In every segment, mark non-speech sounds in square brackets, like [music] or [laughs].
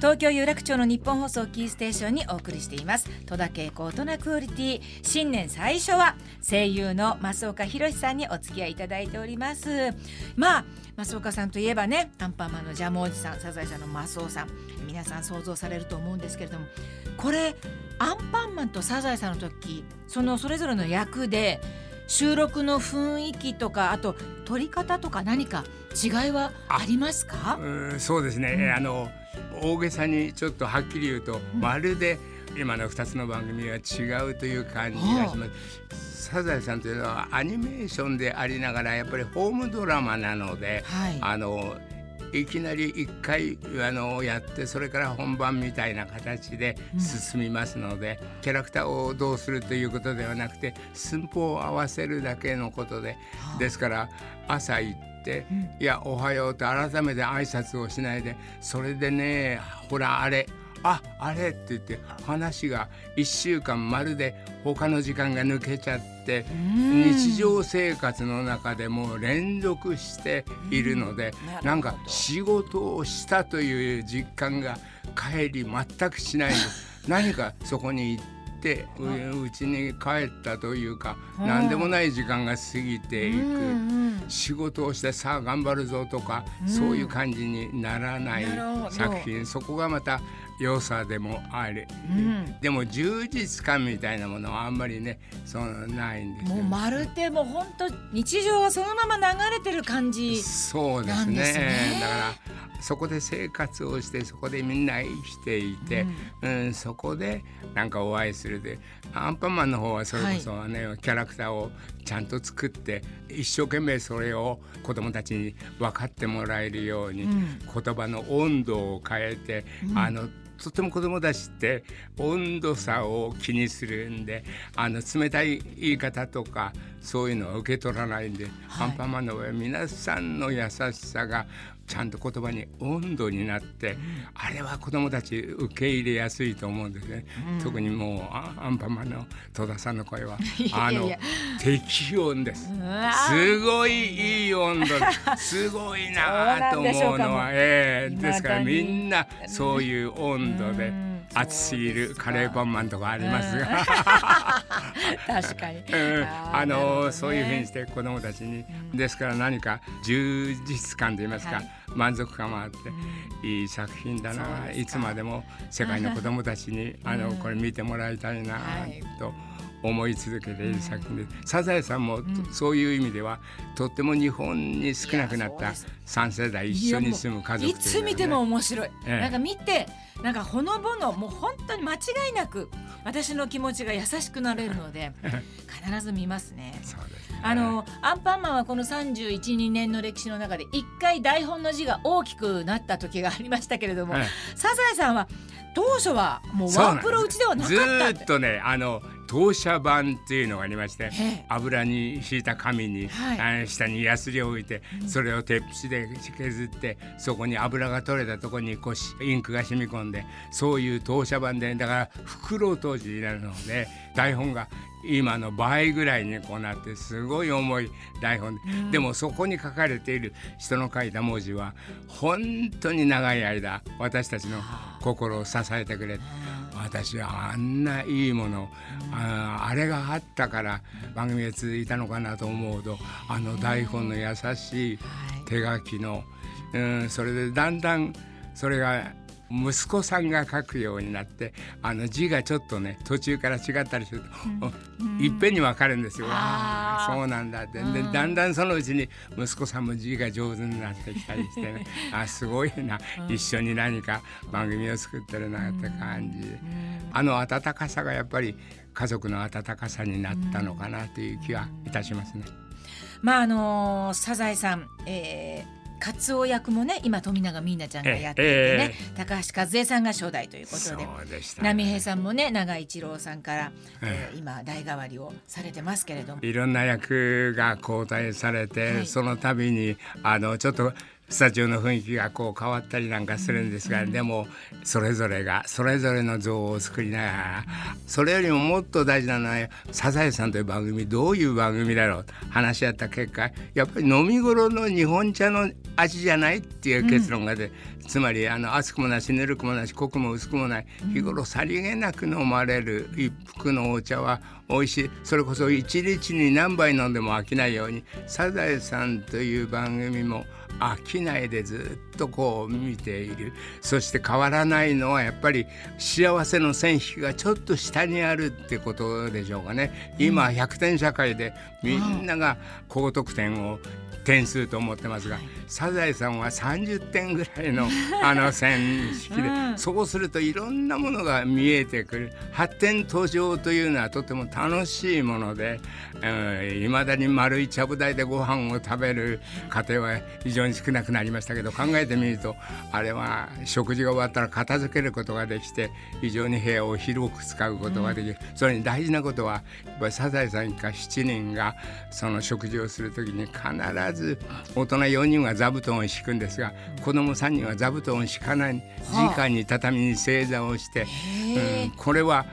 東京有楽町の日本放送キーステーションにお送りしています。戸田恵子大人クオリティ。新年最初は声優の増岡弘さんにお付き合いいただいております。まあ増岡さんといえばねアンパンマンのジャムおじさんサザエさんのマスオさん。皆さん想像されると思うんですけれども。これアンパンマンとサザエさんの時そのそれぞれの役で収録の雰囲気とかあと撮り方とか何か違いはありますか？うんそうですね、うん、あの大げさにちょっとはっきり言うと、うん、まるで今の2つの番組が違うという感じがします。サザエさんというのはアニメーションでありながらやっぱりホームドラマなので、はい、あのいきなり一回あのやってそれから本番みたいな形で進みますので、うん、キャラクターをどうするということではなくて寸法を合わせるだけのことで、はあ、ですから朝行って「うん、いやおはよう」と改めて挨拶をしないでそれでねほらあれああれって言って話が1週間まるで他の時間が抜けちゃって日常生活の中でも連続しているのでなんか仕事をしたという実感が帰り全くしない [laughs] 何かそこに行ってうちに帰ったというか何でもない時間が過ぎていく。仕事をしてさあ頑張るぞとかそういう感じにならない作品。そこがまた良さでもあり、うん、でも充実感みたいなものはあんまりねそうないんですもうまるでもう本当日常がそのまま流れてる感じ、ね、そうですね。だからそこで生活をしてそこでみんな生きていて、うん、うん、そこでなんかお会いするでアンパンマンの方はそれこそね、はい、キャラクターをちゃんと作って一生懸命それを子どもたちに分かってもらえるように、うん、言葉の温度を変えて、あのとても子供たちって温度差を気にするんであの冷たい言い方とかそういうのは受け取らないんで、はい、アンパンマンの場合皆さんの優しさがちゃんと言葉に温度になって、うん、あれは子どもたち受け入れやすいと思うんですね、うん、特にもうアンパンマンの戸田さんの声は。[laughs] あの適温です。すごいいい温度 [laughs] すごいなと思うのはええー、ですからみんなそういう温度で。熱すぎるカレーパンマンとかありますが [laughs] 確かに、うん、あのそういうふうにして子どもたちに、ですから何か充実感といいますか、はい。満足感もあって、いい作品だな、いつまでも世界の子どもたちにあのこれ見てもらいたいなと。思い続けている作品で、サザエさんも、そういう意味ではとっても日本に少なくなった3世代一緒に住む家族、ね、いつ見ても面白い、ええ、なんか見てなんかほのぼのもう本当に間違いなく私の気持ちが優しくなれるので [laughs] 必ず見ますね。そうですあのアンパンマンはこの312年の歴史の中で一回台本の字が大きくなった時がありましたけれども、はい、サザエさんは当初はもうワンプロ打ちではなかったずっとねあの投射板っていうのがありまして油に敷いた紙に、はい、下にヤスリを置いて、それを鉄筆で削ってそこに油が取れたところにこうインクが染み込んでそういう投射板でだから袋当時になるので台本が今の倍ぐらいにこうなってすごい重い台本。で、うん、でもそこに書かれている人の書いた文字は本当に長い間私たちの心を支えてくれて。私はあんないいもの、うん、ああれがあったから番組が続いたのかなと思うとあの台本の優しい。手書きの、うん、それでだんだんそれが息子さんが書くようになってあの字がちょっとね途中から違ったりすると、うん、[laughs] いっぺんに分かるんですよ。あそうなんだって、でだんだんそのうちに息子さんも字が上手になってきたりしてね。[laughs] あすごいな、一緒に何か番組を作ってるなって感じ、あの温かさがやっぱり家族の温かさになったのかなという気はいたしますね。まああのー、サザエさん、えーカツオ役もね今富永美奈ちゃんがやっていてね、えー、高橋和恵さんが初代ということで波平さんもね長井一郎さんから、えー、今代替わりをされてますけれども。いろんな役が交代されて、はい、その度にあのちょっとスタジオの雰囲気がこう変わったりなんかするんですが、でもそれぞれがそれぞれの像を作りながらそれよりももっと大事なのは「サザエさん」という番組どういう番組だろうと話し合った結果やっぱり飲み頃の日本茶の味じゃないっていう結論が出、うん、つまりあの熱くもなしぬるくもなし濃くも薄くもない日頃さりげなく飲まれる一服のお茶は美味しい。それこそ一日に何杯飲んでも飽きないように「サザエさん」という番組も飽きないでずっとこう見ている。そして変わらないのはやっぱり幸せの線引きがちょっと下にあるってことでしょうかね。今100点社会でみんなが高得点を点数と思ってますが、サザエさんは30点ぐらいの [laughs] あの線式で、うん、そうするといろんなものが見えてくる。発展途上というのはとても楽しいものでいま、うん、だに丸いちゃぶ台でご飯を食べる家庭は非常に少なくなりましたけど考えてみるとあれは食事が終わったら片付けることができて非常に部屋を広く使うことができる、うん、それに大事なことはやっぱりサザエさん一家7人がその食事をする時に必ず大人4人は座布団を敷くんですが子供3人は座布団を敷かない。直に畳に正座をして、うん、これは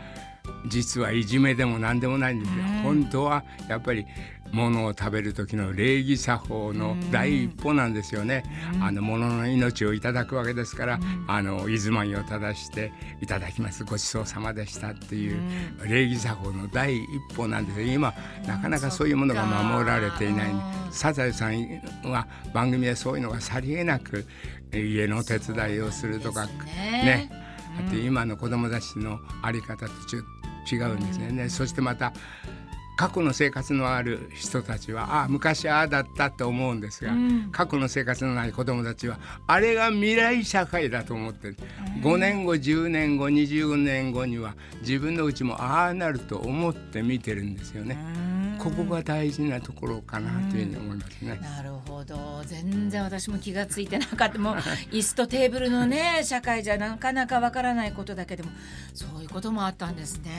実はいじめでも何でもないんですよ。本当はやっぱり物を食べる時の礼儀作法の第一歩なんですよね。あの物の命をいただくわけですから、あの居住まいを正していただきます。ごちそうさまでしたっていう礼儀作法の第一歩なんですよ。今なかなかそういうものが守られていない。サザエさんは番組でそういうのがさりげなく家の手伝いをするとかね。だって今の子供たちの在り方と違うんですね。そしてまた過去の生活のある人たちはあ昔ああだったと思うんですが、うん、過去の生活のない子どもたちはあれが未来社会だと思ってる、うん、5年後10年後20年後には自分のうちもああなると思って見てるんですよね。ここが大事なところかなというふうに思いますね。なるほど全然私も気が付いてなかったもう [laughs] 椅子とテーブルのね社会じゃなかなかわからないことだけでもそういうこともあったんですね。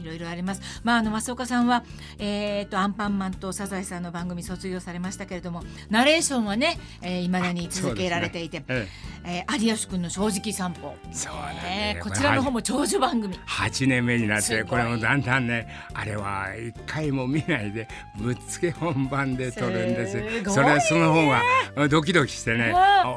いろいろあります。まああの増岡さんはえっ、ー、とアンパンマンとサザエさんの番組卒業されましたけれどもナレーションはね、えー、未だに続けられていて、ねええー、有吉君の正直散歩。そうね、えー、こちらの方も長寿番組。八年目になってこれもだんだんねあれは一回も見ないでぶっつけ本番で撮るんです。それはその方がドキドキしてね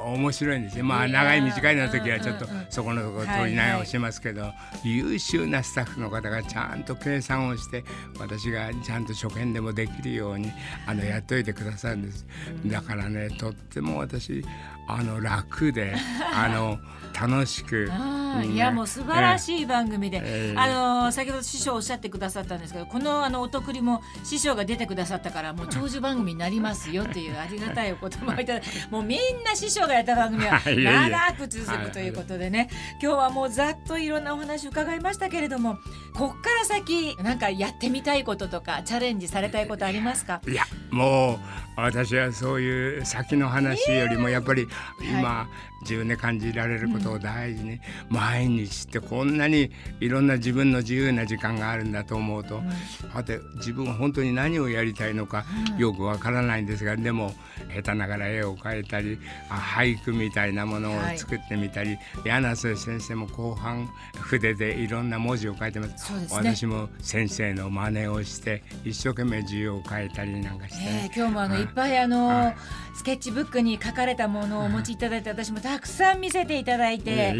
面白いんですよ。まあ長い短いの時はちょっとそこのところ撮り直しますけど、優秀なスタッフの方がちゃんと計算をして私がちゃんと初見でもできるようにあのやっといてくださるんです。だからねとっても私あの楽で [laughs] あの楽しく、うん、いやもう素晴らしい番組で、えー、あの先ほど師匠おっしゃってくださったんですけどこのあのお得りも師匠が出てくださったからもう長寿番組になりますよっていうありがたいお言葉をいただいて [laughs] もうみんな師匠がやった番組は [laughs] 長く続くということでね。今日はもうざっといろんなお話伺いましたけれどもこっから先なんかやってみたいこととかチャレンジされたいことありますか？いやもう私はそういう先の話よりもやっぱり今、はい、自分で感じられることを大事に、うん、毎日ってこんなにいろんな自分の自由な時間があるんだと思うと、うん、さて自分は本当に何をやりたいのかよくわからないんですが、でも下手ながら絵を描いたり俳句みたいなものを作ってみたり、はい、柳瀬先生も後半筆でいろんな文字を書いてます、ね、私も先生の真似をして一生懸命字を書いたりなんかして、えー、今日もあの、い。っぱいあのスケッチブックに書かれたものをお持ちいただいて私もたくさん見せていただいて、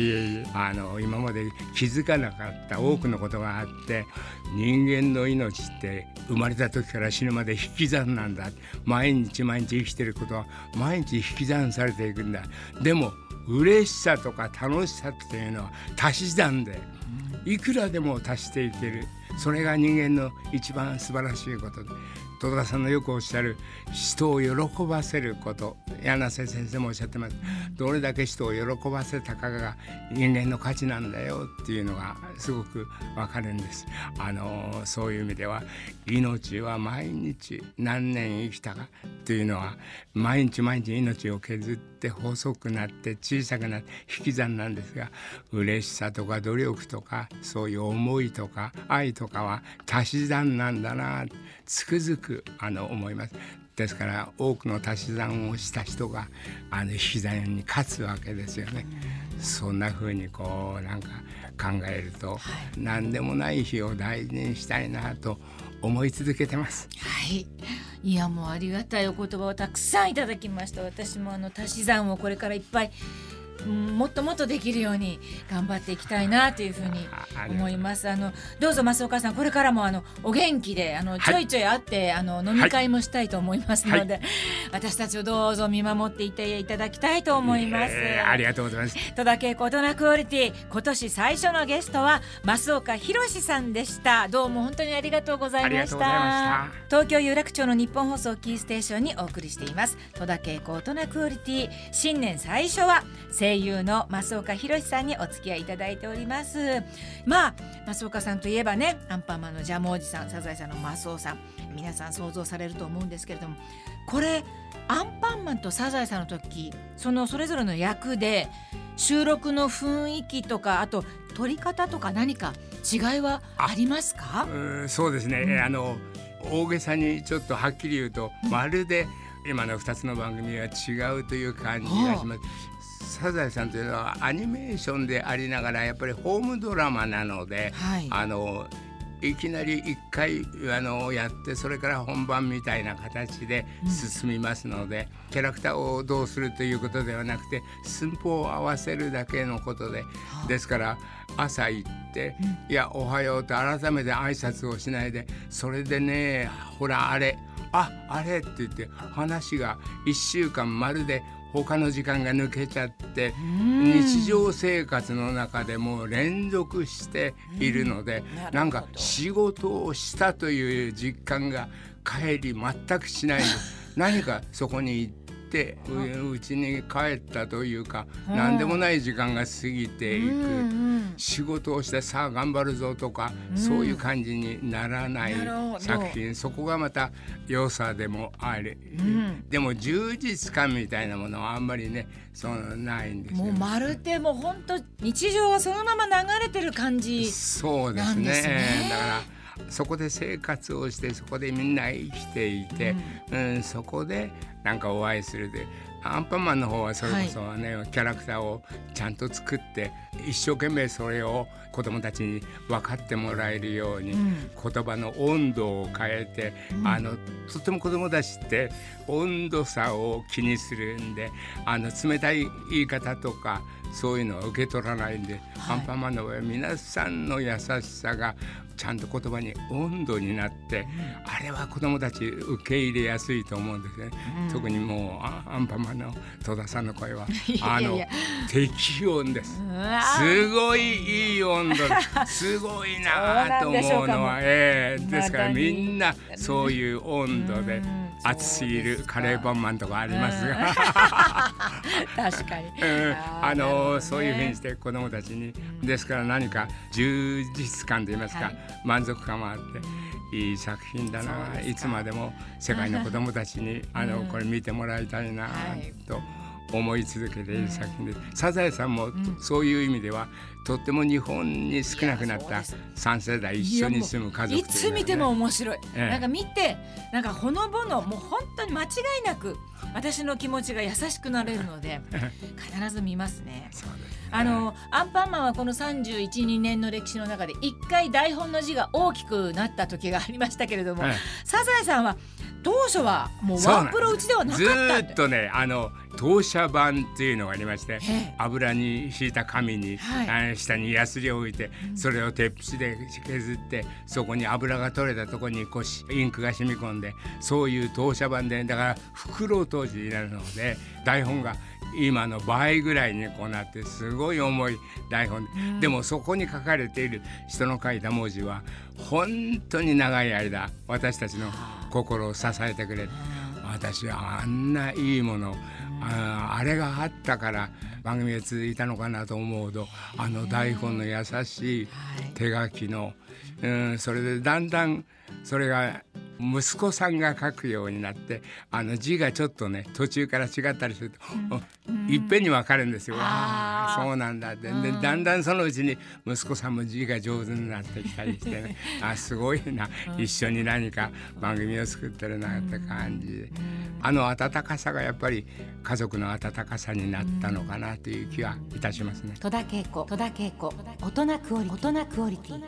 あの今まで気づかなかった多くのことがあって、うん、人間の命って生まれた時から死ぬまで引き算なんだ。毎日毎日生きてることは毎日引き算されていくんだ。でも嬉しさとか楽しさっていうのは足し算でいくらでも足していける。それが人間の一番素晴らしいこと。で戸田さんのよくおっしゃる人を喜ばせること。柳瀬先生もおっしゃってます。どれだけ人を喜ばせたかが人間の価値なんだよっていうのがすごくわかるんです。あのそういう意味では命は毎日何年生きたかっていうのは毎日毎日命を削って細くなって小さくなって引き算なんですが嬉しさとか努力とかそういう思いとか愛とかは足し算なんだなつくづくあの思います。ですから多くの足し算をした人があの引き算に勝つわけですよね。そんな風にこうなんか考えると、はい、何でもない日を大事にしたいなと思い続けてます。はい。いやもうありがたいお言葉をたくさんいただきました。私もあの足し算をこれからいっぱいもっともっとできるように頑張っていきたいなというふうに思います。あのどうぞ増岡さんこれからもあのお元気であのちょいちょい会って、あの飲み会もしたいと思いますので、はい、私たちをどうぞ見守っていていただきたいと思います。ありがとうございます。戸田恵子大人クオリティ今年最初のゲストは増岡博さんでした。どうも本当にありがとうございました。東京有楽町の日本放送キーステーションにお送りしています。戸田恵子大人クオリティ新年最初は声優の増岡弘さんにお付き合いいただいております。まあ増岡さんといえばねアンパンマンのジャムおじさんサザエさんのマスオさん皆さん想像されると思うんですけれどもこれアンパンマンとサザエさんの時そのそれぞれの役で収録の雰囲気とかあと撮り方とか何か違いはありますか？そうですね、うん、あの大げさにちょっとはっきり言うと、まるで今の2つの番組は違うという感じがします。サザエさんというのはアニメーションでありながらやっぱりホームドラマなので、はい、あのいきなり1回あのやってそれから本番みたいな形で進みますので、うん、キャラクターをどうするということではなくて寸法を合わせるだけのことで、はあ、ですから朝行って「うん、いやおはよう」と改めて挨拶をしないでそれでねほらあれああれって言って話が1週間まるで他の時間が抜けちゃって日常生活の中でも連続しているのでなんか仕事をしたという実感が帰り全くしない。[laughs] 何かそこにててうちに帰ったというか何でもない時間が過ぎていく。仕事をしてさあ頑張るぞとかそういう感じにならない作品。そこがまた良さでもありでも充実感みたいなものはあんまりねそのないんですよ、もうまるでもう本当日常はそのまま流れてる感じそうですね。だからそこで生活をしてそこでみんな生きていて、うん、うん、そこでなんかお会いするでアンパンマンの方はそれこそね、はい、キャラクターをちゃんと作って一生懸命それを子どもたちに分かってもらえるように、うん、言葉の温度を変えて、うん、あのとても子どもたちって温度差を気にするんであの冷たい言い方とかそういうのは受け取らないんで、はい、アンパンマンの場合は皆さんの優しさがちゃんと言葉に温度になって、うん、あれは子どもたち受け入れやすいと思うんですね、うん、特にもうアンパンマンの戸田さんの声は [laughs] あの適温です。すごいいい温度すごいなと思うのはえー、ですからみんな。そういう温度で。熱すぎるカレーパンマンとかありますが [laughs] 確かに、うん、あの、ね、そういうふうにして子どもたちに、うん、ですから何か充実感といいますか、はい、満足感もあって、いい作品だないつまでも世界の子どもたちに [laughs] あのこれ見てもらいたいなと思い続けている作品です。サザエさんもそういう意味ではとっても日本に少なくなった3世代一緒に住む家族い,、ね、いつ見ても面白い、ええ、なんか見てなんかほのぼのもう本当に間違いなく私の気持ちが優しくなれるので [laughs] 必ず見ますね。すね。あのアンパンマンはこの312年の歴史の中で一回台本の字が大きくなった時がありましたけれども、サザエさんは当初はもうワンプロ打ちではなかったずっとねあの投射板っていうのがありまして油に敷いた紙に、はい、下にヤスリを置いて、うん、それを鉄筆で削ってそこに油が取れたところにこうインクが染み込んでそういう投射板でだから袋当時になるので台本が今の倍ぐらいにこうなってすごい重い台本、うん、でもそこに書かれている人の書いた文字は本当に長い間私たちの心を支えてくれ私はあんないいものああれがあったから番組が続いたのかなと思うとあの台本の優しい手書きの、うん、それでだんだんそれが息子さんが書くようになってあの字がちょっとね途中から違ったりすると、うん、いっぺんに分かるんですよ。ああそうなんだ。ってでだんだんそのうちに息子さんも字が上手になってきたりしてね。あすごいな。一緒に何か番組を作ってるなって感じ。であの温かさがやっぱり家族の温かさになったのかなという気はいたしますね。戸田恵子戸田恵子大人クオリティ